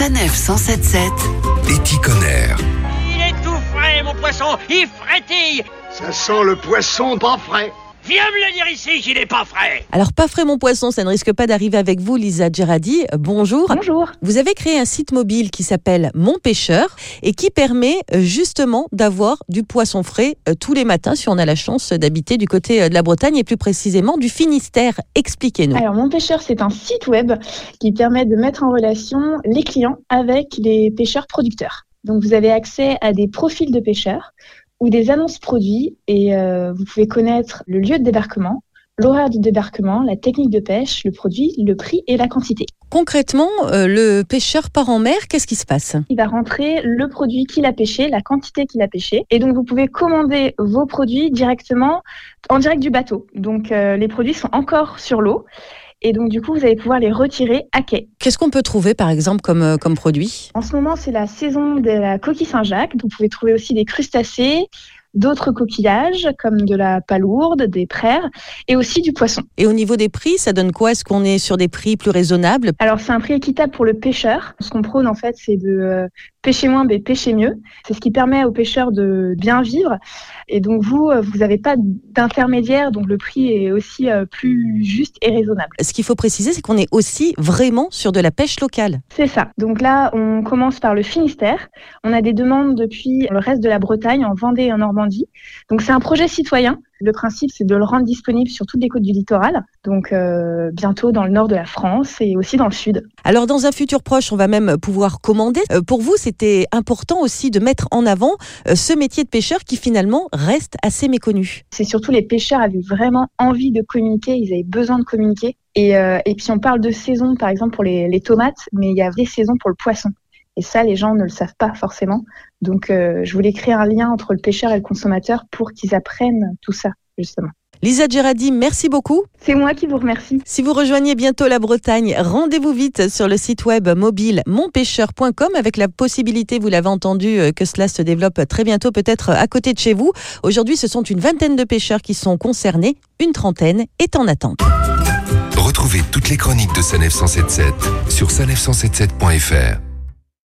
Sanef 177. Éticonner. Il est tout frais, mon poisson Il frétille Ça sent le poisson pas frais. Viens me le dire ici qu'il est pas frais Alors, pas frais mon poisson, ça ne risque pas d'arriver avec vous, Lisa Gerardi. Bonjour. Bonjour. Vous avez créé un site mobile qui s'appelle Mon Pêcheur et qui permet euh, justement d'avoir du poisson frais euh, tous les matins si on a la chance d'habiter du côté euh, de la Bretagne et plus précisément du Finistère. Expliquez-nous. Alors, Mon Pêcheur, c'est un site web qui permet de mettre en relation les clients avec les pêcheurs producteurs. Donc, vous avez accès à des profils de pêcheurs ou des annonces produits et euh, vous pouvez connaître le lieu de débarquement, l'horaire de débarquement, la technique de pêche, le produit, le prix et la quantité. Concrètement, euh, le pêcheur part en mer, qu'est-ce qui se passe? Il va rentrer le produit qu'il a pêché, la quantité qu'il a pêché. Et donc, vous pouvez commander vos produits directement en direct du bateau. Donc, euh, les produits sont encore sur l'eau. Et donc, du coup, vous allez pouvoir les retirer à quai. Qu'est-ce qu'on peut trouver par exemple comme, euh, comme produit? En ce moment, c'est la saison de la coquille Saint-Jacques. Vous pouvez trouver aussi des crustacés, d'autres coquillages comme de la palourde, des praires et aussi du poisson. Et au niveau des prix, ça donne quoi? Est-ce qu'on est sur des prix plus raisonnables? Alors, c'est un prix équitable pour le pêcheur. Ce qu'on prône, en fait, c'est de pêcher moins, mais pêcher mieux. C'est ce qui permet aux pêcheurs de bien vivre. Et donc, vous, euh, vous n'avez pas d'intermédiaire, donc le prix est aussi euh, plus juste et raisonnable. Ce qu'il faut préciser, c'est qu'on est aussi vraiment sur de la pêche locale. C'est ça. Donc là, on commence par le Finistère. On a des demandes depuis le reste de la Bretagne, en Vendée et en Normandie. Donc c'est un projet citoyen. Le principe, c'est de le rendre disponible sur toutes les côtes du littoral. Donc euh, bientôt dans le nord de la France et aussi dans le sud. Alors dans un futur proche, on va même pouvoir commander. Euh, pour vous, c'était important aussi de mettre en avant euh, ce métier de pêcheur qui finalement reste assez méconnu. C'est surtout les pêcheurs avaient vraiment envie de communiquer, ils avaient besoin de communiquer. Et, et puis on parle de saison, par exemple pour les, les tomates, mais il y a des saisons pour le poisson. Et ça, les gens ne le savent pas forcément. Donc, euh, je voulais créer un lien entre le pêcheur et le consommateur pour qu'ils apprennent tout ça, justement. Lisa Gerardi, merci beaucoup. C'est moi qui vous remercie. Si vous rejoignez bientôt la Bretagne, rendez-vous vite sur le site web mobile monpêcheur.com avec la possibilité, vous l'avez entendu, euh, que cela se développe très bientôt, peut-être à côté de chez vous. Aujourd'hui, ce sont une vingtaine de pêcheurs qui sont concernés, une trentaine est en attente. Retrouvez toutes les chroniques de Sanef 177 sur sanef177.fr.